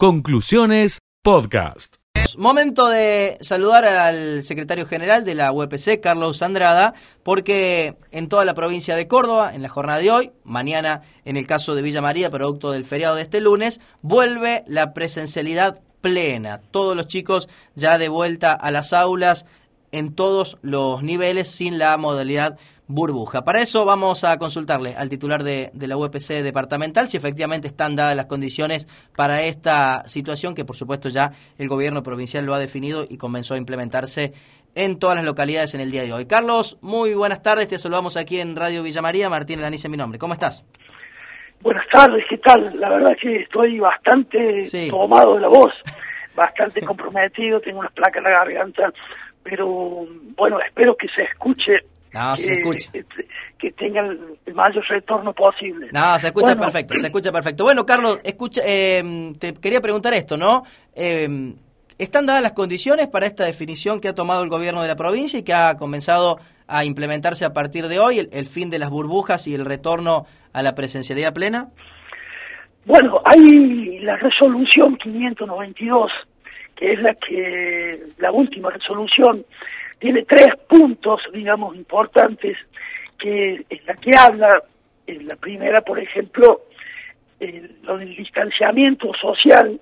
Conclusiones Podcast. Momento de saludar al secretario general de la UPC, Carlos Andrada, porque en toda la provincia de Córdoba, en la jornada de hoy, mañana en el caso de Villa María, producto del feriado de este lunes, vuelve la presencialidad plena. Todos los chicos ya de vuelta a las aulas en todos los niveles sin la modalidad burbuja. Para eso vamos a consultarle al titular de, la UPC departamental si efectivamente están dadas las condiciones para esta situación que por supuesto ya el gobierno provincial lo ha definido y comenzó a implementarse en todas las localidades en el día de hoy. Carlos, muy buenas tardes, te saludamos aquí en Radio Villa María, Martín Lanice mi nombre. ¿Cómo estás? Buenas tardes, ¿qué tal? La verdad es que estoy bastante tomado de la voz, bastante comprometido, tengo unas placas en la garganta, pero bueno, espero que se escuche no, se escucha. Que, tenga el, mayor retorno posible. No, se escucha perfecto, se escucha perfecto. Bueno, Carlos, escucha, eh, te quería preguntar esto, ¿no? Eh, ¿Están dadas las condiciones para esta definición que ha tomado el gobierno de la provincia y que ha comenzado a implementarse a partir de hoy, el, fin de las burbujas y el retorno a la presencialidad plena? Bueno, hay la resolución 592, que es la que la última resolución tiene tres puntos, digamos, importantes que en la que habla, en la primera, por ejemplo, lo del distanciamiento social,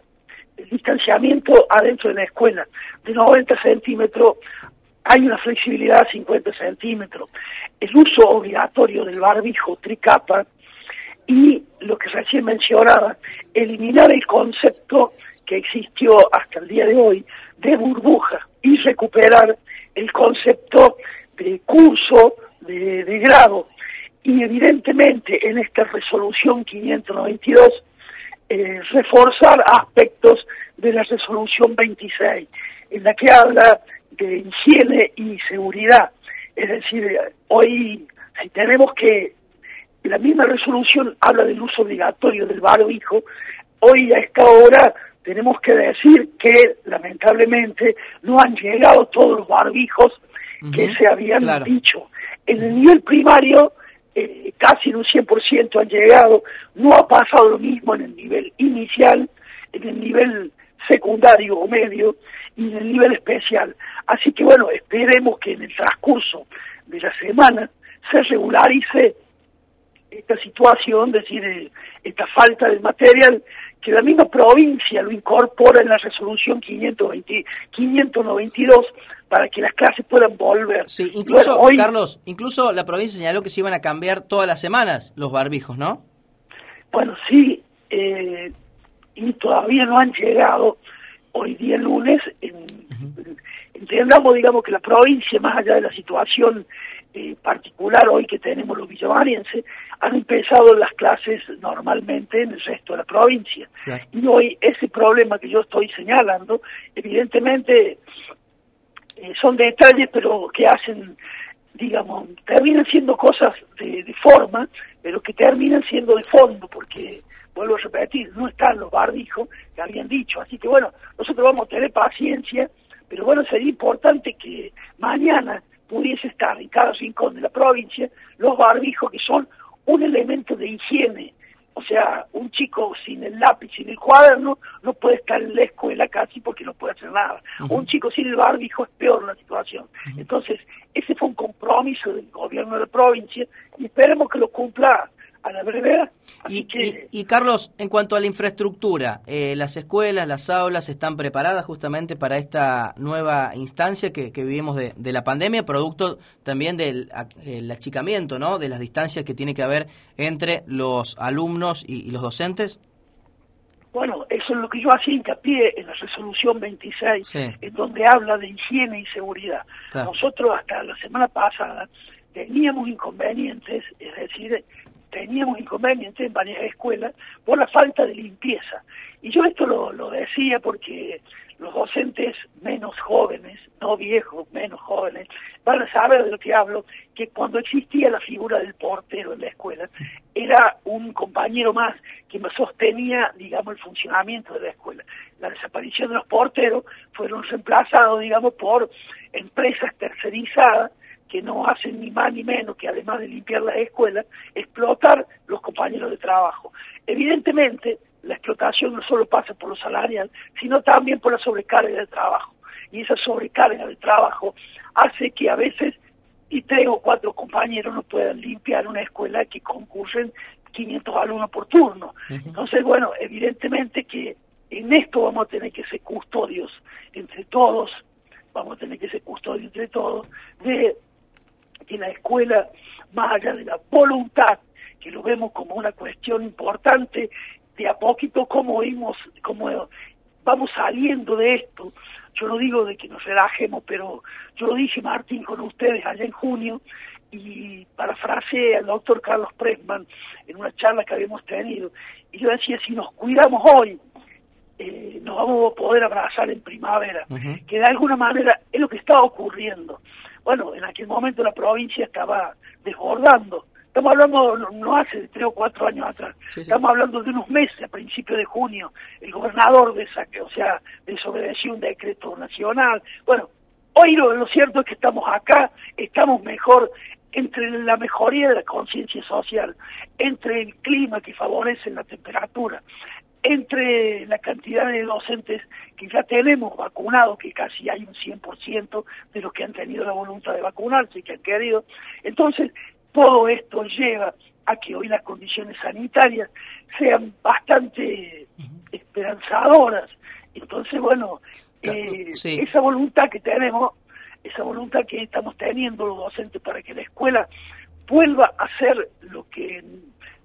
el distanciamiento adentro de la escuela, de 90 centímetros hay una flexibilidad a 50 centímetros, el uso obligatorio del barbijo tricapa y lo que recién mencionaba, eliminar el concepto que existió hasta el día de hoy de burbuja y recuperar el concepto de curso, de, grado, y evidentemente en esta resolución 592 eh, reforzar aspectos de la resolución 26, en la que habla de higiene y seguridad. Es decir, hoy si tenemos que, la misma resolución habla del uso obligatorio del barbijo, hoy a esta hora tenemos que decir que lamentablemente no han llegado todos los barbijos que se habían dicho. En el nivel primario eh, casi en un 100% han llegado, no ha pasado lo mismo en el nivel inicial, en el nivel secundario o medio y en el nivel especial. Así que bueno, esperemos que en el transcurso de la semana se regularice esta situación, es decir, esta falta de material que la misma provincia lo incorpora en la resolución 520, 592 para que las clases puedan volver. Sí, incluso, Carlos, incluso la provincia señaló que se iban a cambiar todas las semanas los barbijos, ¿no? Bueno, sí, eh, y todavía no han llegado hoy día lunes. Entendamos, digamos, que la provincia, más allá de la situación eh, particular hoy que tenemos los villamarienses, han empezado las clases normalmente en el resto de la provincia. Y hoy ese problema que yo estoy señalando, evidentemente eh, son detalles, pero que hacen, digamos, terminan siendo cosas de, de, forma, pero que terminan siendo de fondo, porque, vuelvo a repetir, no están los barbijos que habían dicho. Así que bueno, nosotros vamos a tener paciencia, pero bueno, sería importante que mañana pudiese estar en cada rincón de la provincia los barbijos que son un elemento de higiene. O sea, un chico sin el lápiz, sin el cuaderno, no puede estar en la escuela casi porque no puede hacer nada. Un chico sin el barbijo es peor la situación. Entonces, ese fue un compromiso del gobierno de la provincia y esperemos que lo cumpla a la brevedad. Y, Carlos, en cuanto a la infraestructura, eh, ¿las escuelas, las aulas están preparadas justamente para esta nueva instancia que, vivimos de, la pandemia, producto también del el achicamiento ¿no? de las distancias que tiene que haber entre los alumnos y, los docentes? Bueno, eso es lo que yo hacía hincapié en la resolución 26, en donde habla de higiene y seguridad. Nosotros hasta la semana pasada teníamos inconvenientes, es decir, teníamos inconvenientes en varias escuelas por la falta de limpieza. Y yo esto lo, decía porque los docentes menos jóvenes, no viejos, menos jóvenes, van a saber de lo que hablo, que cuando existía la figura del portero en la escuela, era un compañero más que sostenía, digamos, el funcionamiento de la escuela. La desaparición de los porteros fueron reemplazados, digamos, por empresas tercerizadas que no hacen ni más ni menos que además de limpiar las escuelas, explotar los compañeros de trabajo. Evidentemente, la explotación no solo pasa por lo salarial, sino también por la sobrecarga de trabajo. Y esa sobrecarga de trabajo hace que a veces y tres o cuatro compañeros no puedan limpiar una escuela que concurren 500 alumnos por turno. Entonces, bueno, evidentemente que en esto vamos a tener que ser custodios entre todos, vamos a tener que ser custodios entre todos, de que la escuela, más allá de la voluntad, que lo vemos como una cuestión importante, de a poquito como vimos, como vamos saliendo de esto. Yo no digo de que nos relajemos, pero yo lo dije, Martín, con ustedes allá en junio, y parafraseé al doctor Carlos Pressman en una charla que habíamos tenido, y yo decía, si nos cuidamos hoy, eh, nos vamos a poder abrazar en primavera, que de alguna manera es lo que está ocurriendo. Bueno, en aquel momento la provincia estaba desbordando. Estamos hablando, no hace tres o cuatro años atrás, estamos hablando de unos meses, a principios de junio, el gobernador de o sea, desobedeció un decreto nacional. Bueno, hoy lo, lo cierto es que estamos acá, estamos mejor entre la mejoría de la conciencia social, entre el clima que favorece la temperatura, entre la cantidad de docentes que ya tenemos vacunados, que casi hay un 100% de los que han tenido la voluntad de vacunarse y que han querido. Entonces, todo esto lleva a que hoy las condiciones sanitarias sean bastante esperanzadoras. Entonces, bueno, eh, esa voluntad que tenemos, esa voluntad que estamos teniendo los docentes para que la escuela vuelva a ser lo que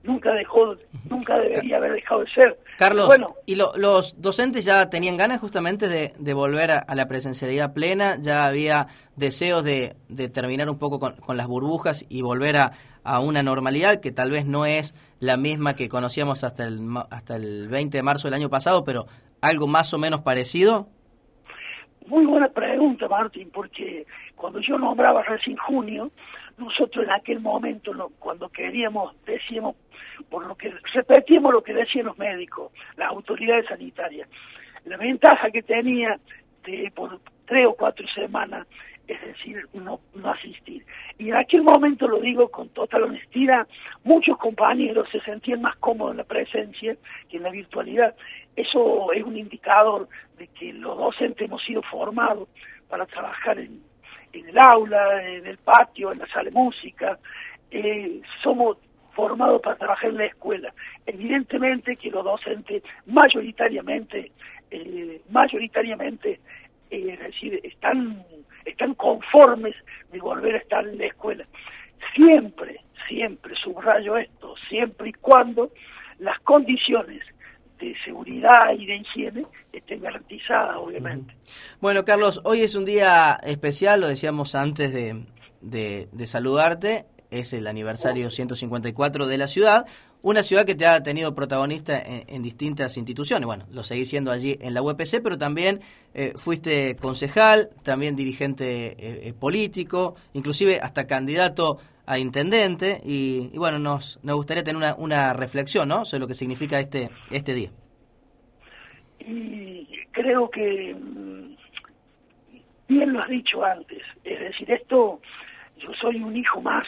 nunca dejó, nunca debería haber dejado de ser. Carlos, bueno, ¿y los docentes ya tenían ganas justamente de, volver a, la presencialidad plena? ¿Ya había deseos de, terminar un poco con, las burbujas y volver a, una normalidad que tal vez no es la misma que conocíamos hasta el, hasta el 20 de marzo del año pasado, pero algo más o menos parecido? Muy buena pregunta, Martín, porque cuando yo nombraba recién junio, nosotros en aquel momento, cuando queríamos, decíamos, por lo que repetimos lo que decían los médicos, las autoridades sanitarias. La ventaja que tenía de por tres o cuatro semanas, es decir, no, no asistir. Y en aquel momento, lo digo con total honestidad, muchos compañeros se sentían más cómodos en la presencia que en la virtualidad. Eso es un indicador de que los docentes hemos sido formados para trabajar en, en el aula, en el patio, en la sala de música. Eh, somos formados para trabajar en la escuela. Evidentemente que los docentes mayoritariamente, eh, mayoritariamente, eh, es decir, están, están conformes de volver a estar en la escuela. Siempre, siempre, subrayo esto, siempre y cuando las condiciones de seguridad y de higiene estén garantizadas, obviamente. Bueno, Carlos, hoy es un día especial, lo decíamos antes de, de, saludarte, es el aniversario 154 de la ciudad, una ciudad que te ha tenido protagonista en, distintas instituciones. Bueno, lo seguís siendo allí en la UPC, pero también eh, fuiste concejal, también dirigente eh, eh, político, inclusive hasta candidato a intendente. Y, bueno, nos, nos gustaría tener una, una reflexión ¿no? sobre lo que significa este, este día. Y creo que mm, bien lo has dicho antes, es decir, esto, yo soy un hijo más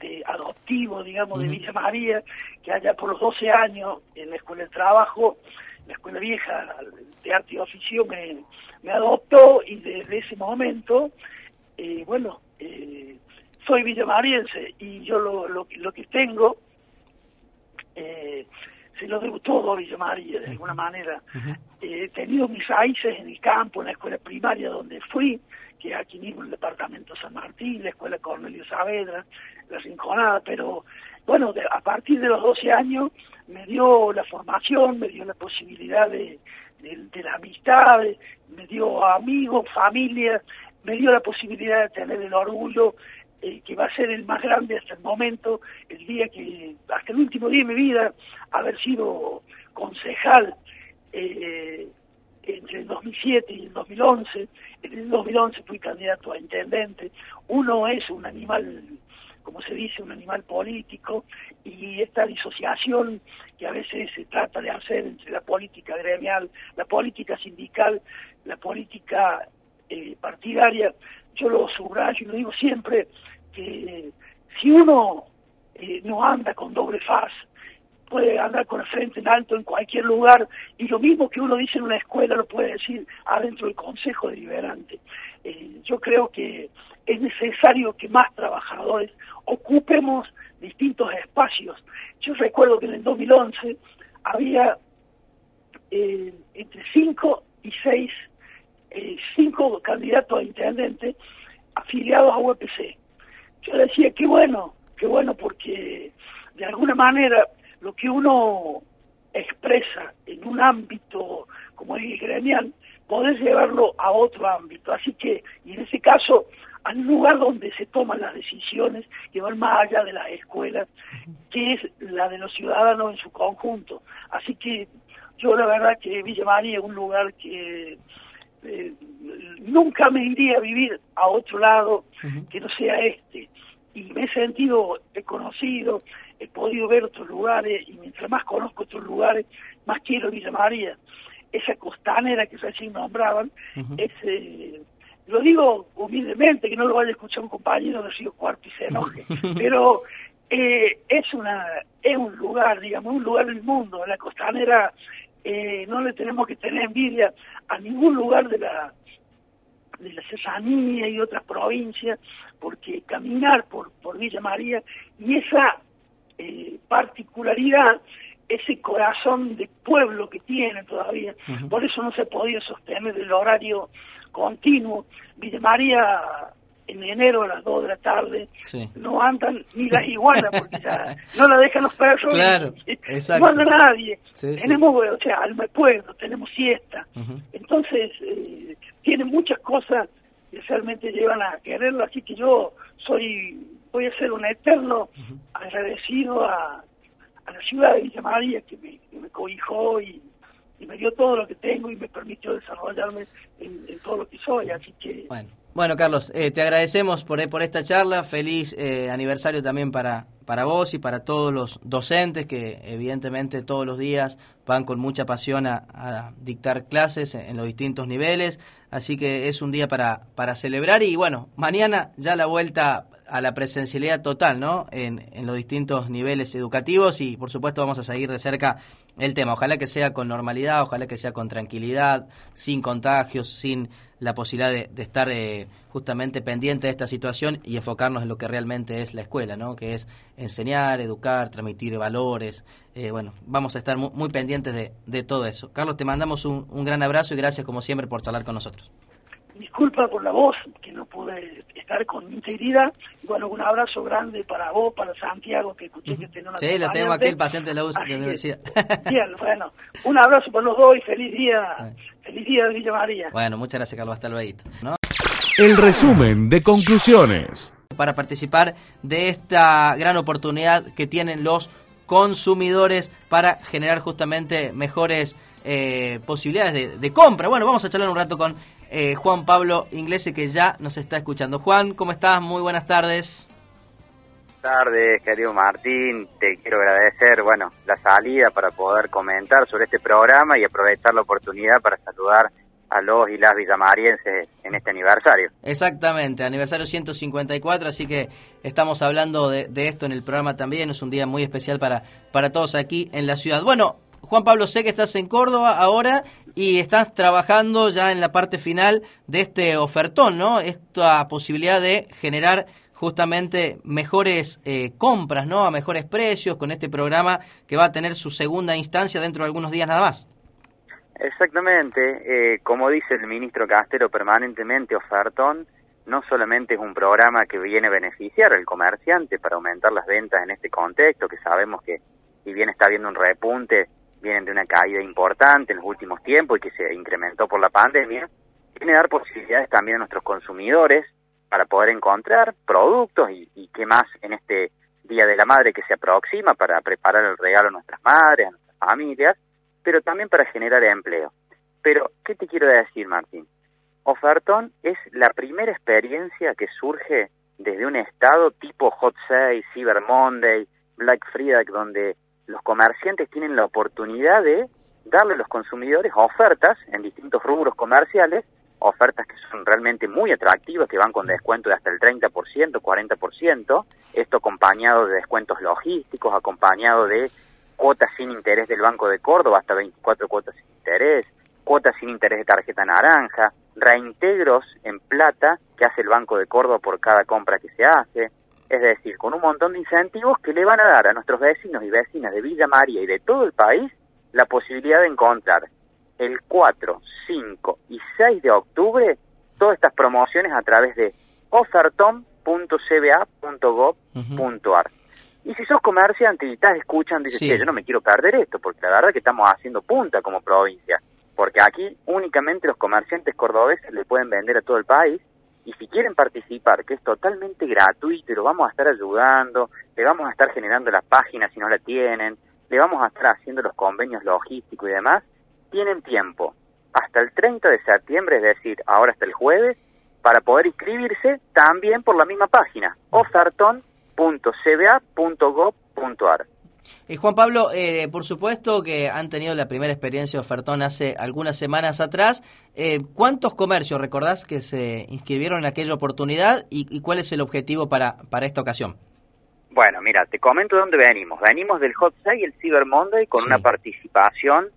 de adoptivo, digamos, de Villa María, que allá por los 12 años en la escuela de trabajo, la escuela vieja de arte y oficio me, me adoptó y desde ese momento, eh, bueno, eh, soy villamariense y yo lo, lo, lo que tengo eh, se lo debo todo a Villa María de alguna manera. he tenido mis raíces en el campo, en la escuela primaria donde fui, que aquí mismo en el departamento San Martín, la escuela Cornelio Saavedra, la Rinconada, pero bueno, a partir de los 12 años me dio la formación, me dio la posibilidad de, de, la amistad, me dio amigos, familia, me dio la posibilidad de tener el orgullo eh, que va a ser el más grande hasta el momento, el día que, hasta el último día de mi vida, haber sido concejal eh, entre el 2007 y el 2011. En el 2011 fui candidato a intendente. Uno es un animal, como se dice, un animal político y esta disociación que a veces se trata de hacer entre la política gremial, la política sindical, la política eh, partidaria, yo lo subrayo y lo digo siempre, que si uno eh, no anda con doble faz, puede andar con el frente en alto en cualquier lugar y lo mismo que uno dice en una escuela lo puede decir adentro del Consejo Deliberante. Eh, yo creo que es necesario que más trabajadores ocupemos distintos espacios. Yo recuerdo que en el 2011 había eh, entre 5 y 6, eh, cinco candidatos a intendente afiliados a UPC. Yo decía, qué bueno, qué bueno, porque de alguna manera lo que uno expresa en un ámbito como el gremial, podés llevarlo a otro ámbito. Así que, y en ese caso, al lugar donde se toman las decisiones que van más allá de las escuelas, que es la de los ciudadanos en su conjunto. Así que yo la verdad que Villa María es un lugar que eh, nunca me iría a vivir a otro lado que no sea este. Y me he sentido, he conocido, he podido ver otros lugares y mientras más conozco otros lugares, más quiero Villa María. Esa costanera que recién nombraban, ese, lo digo humildemente, que no lo vaya a escuchar un compañero de Río Cuarto y se enoje, pero eh, es una es un lugar, digamos, un lugar del mundo. La costanera eh, no le tenemos que tener envidia a ningún lugar de la de la Cesanía y otras provincias, porque caminar por, por Villa María y esa eh, particularidad, ese corazón de pueblo que tiene todavía, por eso no se podía sostener el horario continuo. Villa María en enero a las 2 de la tarde no andan ni las iguanas porque ya no la dejan los perros claro, no anda nadie. Tenemos o sea alma pueblo tenemos siesta. Entonces eh, tiene muchas cosas que realmente llevan a quererlo así que yo soy voy a ser un eterno agradecido a, a la ciudad de Villa María que me, que me cobijó y y me dio todo lo que tengo y me permitió desarrollarme en, todo lo que soy, así que... Bueno, bueno Carlos, eh, te agradecemos por, por esta charla, feliz eh, aniversario también para, para vos y para todos los docentes que evidentemente todos los días van con mucha pasión a, dictar clases en, los distintos niveles, así que es un día para, para celebrar y bueno, mañana ya la vuelta a la presencialidad total, ¿no? En, en, los distintos niveles educativos y por supuesto vamos a seguir de cerca el tema. Ojalá que sea con normalidad, ojalá que sea con tranquilidad, sin contagios, sin la posibilidad de, estar eh, justamente pendiente de esta situación y enfocarnos en lo que realmente es la escuela, ¿no? Que es enseñar, educar, transmitir valores. Eh, bueno, vamos a estar muy, pendientes de, de, todo eso. Carlos, te mandamos un, un gran abrazo y gracias como siempre por charlar con nosotros disculpa por la voz, que no pude estar con integridad. Bueno, un abrazo grande para vos, para Santiago, que escuché que tenía una Sí, lo tengo aquí, el paciente de la, universidad. bien, bueno, un abrazo para los dos y feliz día, feliz día de Villa María. Bueno, muchas gracias, Carlos, hasta luego. ¿no? El resumen de conclusiones. Para participar de esta gran oportunidad que tienen los consumidores para generar justamente mejores eh, posibilidades de, de, compra. Bueno, vamos a charlar un rato con eh, Juan Pablo Inglese, que ya nos está escuchando. Juan, ¿cómo estás? Muy buenas tardes. Buenas tardes, querido Martín. Te quiero agradecer, bueno, la salida para poder comentar sobre este programa y aprovechar la oportunidad para saludar a los y las villamarienses en este aniversario. Exactamente, aniversario 154, así que estamos hablando de, de, esto en el programa también, es un día muy especial para, para todos aquí en la ciudad. Bueno, Juan Pablo, sé que estás en Córdoba ahora y estás trabajando ya en la parte final de este ofertón, ¿no? Esta posibilidad de generar justamente mejores eh, compras, ¿no? A mejores precios con este programa que va a tener su segunda instancia dentro de algunos días nada más. Exactamente, eh, como dice el ministro Castero permanentemente, ofertón no solamente es un programa que viene a beneficiar al comerciante para aumentar las ventas en este contexto, que sabemos que si bien está habiendo un repunte vienen de una caída importante en los últimos tiempos y que se incrementó por la pandemia, tiene dar posibilidades también a nuestros consumidores para poder encontrar productos y, qué más en este Día de la Madre que se aproxima para preparar el regalo a nuestras madres, a nuestras familias, pero también para generar empleo. Pero, ¿qué te quiero decir, Martín? Ofertón es la primera experiencia que surge desde un estado tipo Hot Sale, Cyber Monday, Black Friday, donde los comerciantes tienen la oportunidad de darle a los consumidores ofertas en distintos rubros comerciales, ofertas que son realmente muy atractivas, que van con descuento de hasta el 30%, 40%, esto acompañado de descuentos logísticos, acompañado de cuotas sin interés del Banco de Córdoba, hasta 24 cuotas sin interés, cuotas sin interés de tarjeta naranja, reintegros en plata que hace el Banco de Córdoba por cada compra que se hace, es decir, con un montón de incentivos que le van a dar a nuestros vecinos y vecinas de Villa María y de todo el país la posibilidad de encontrar el 4, 5 y 6 de octubre todas estas promociones a través de oferton.cba.gov.ar. Y si sos comerciante y estás escuchando, dices, Sí. "Che, yo no me quiero perder esto, porque la verdad que estamos haciendo punta como provincia. Porque aquí únicamente los comerciantes cordobeses le pueden vender a todo el país. Y si quieren participar, que es totalmente gratuito y lo vamos a estar ayudando, le vamos a estar generando la página si no la tienen, le vamos a estar haciendo los convenios logísticos y demás, tienen tiempo hasta el 30 de septiembre, es decir, ahora hasta el jueves, para poder inscribirse también por la misma página, oferton.cba.gov.ar. Eh, Juan Pablo, eh, por supuesto que han tenido la primera experiencia de ofertón hace algunas semanas atrás. Eh, ¿Cuántos comercios recordás que se inscribieron en aquella oportunidad y, y cuál es el objetivo para, para esta ocasión? Bueno, mira, te comento de dónde venimos. Venimos del Hot Sale y el Cyber Monday con Sí. una participación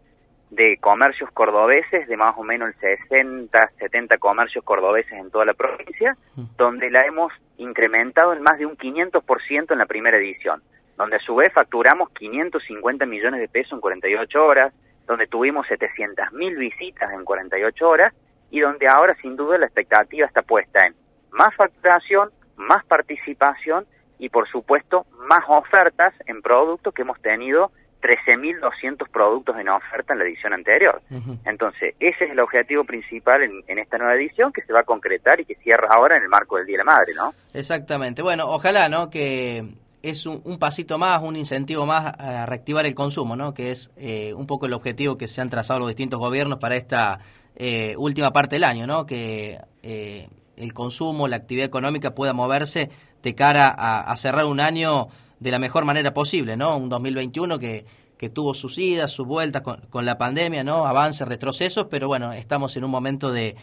de comercios cordobeses, de más o menos el 60, 70 comercios cordobeses en toda la provincia, donde la hemos incrementado en más de un 500% en la primera edición, donde a su vez facturamos 550 millones de pesos en 48 horas, donde tuvimos 700 mil visitas en 48 horas y donde ahora sin duda la expectativa está puesta en más facturación, más participación y por supuesto más ofertas en productos que hemos tenido 13.200 productos en oferta en la edición anterior. Entonces, ese es el objetivo principal en, en esta nueva edición que se va a concretar y que cierra ahora en el marco del Día de la Madre, ¿no? Exactamente. Bueno, ojalá, ¿no? Que es un, pasito más, un incentivo más a reactivar el consumo, ¿no? Que es eh, un poco el objetivo que se han trazado los distintos gobiernos para esta eh, última parte del año, ¿no? Que eh, el consumo, la actividad económica pueda moverse de cara a, a cerrar un año de la mejor manera posible, ¿no? Un 2021 que, que tuvo sus idas, sus vueltas con, con la pandemia, ¿no? Avances, retrocesos, pero bueno, estamos en un momento de,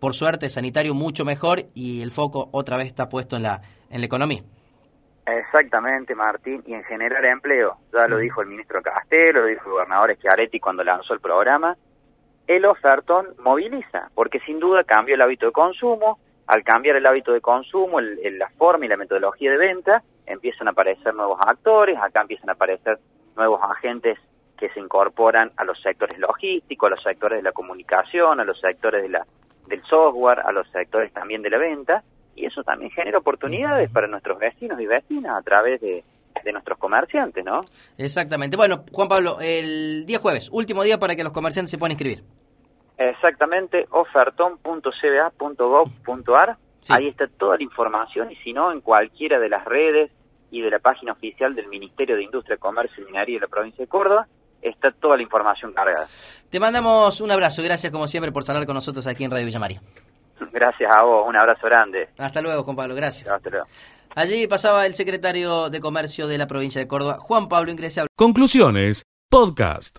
por suerte, sanitario mucho mejor y el foco otra vez está puesto en la, en la economía. Exactamente, Martín, y en generar empleo. Ya lo dijo el ministro Castelo, lo dijo el gobernador Schiaretti cuando lanzó el programa. El ofertón moviliza, porque sin duda cambió el hábito de consumo. Al cambiar el hábito de consumo, el- el- la forma y la metodología de venta, empiezan a aparecer nuevos actores, acá empiezan a aparecer nuevos agentes que se incorporan a los sectores logísticos, a los sectores de la comunicación, a los sectores de la, del software, a los sectores también de la venta, y eso también genera oportunidades para nuestros vecinos y vecinas a través de, de nuestros comerciantes, ¿no? Exactamente. Bueno, Juan Pablo, el día jueves, último día para que los comerciantes se puedan inscribir. Exactamente, oferton.cba.gov.ar. Sí. Ahí está toda la información y si no, en cualquiera de las redes y de la página oficial del Ministerio de Industria, Comercio y Minería de la provincia de Córdoba, está toda la información cargada. Te mandamos un abrazo gracias como siempre por hablar con nosotros aquí en Radio Villa María. Gracias a vos, un abrazo grande. Hasta luego, Juan Pablo, gracias. Hasta luego. Allí pasaba el secretario de Comercio de la provincia de Córdoba, Juan Pablo Ingresable. Conclusiones, podcast.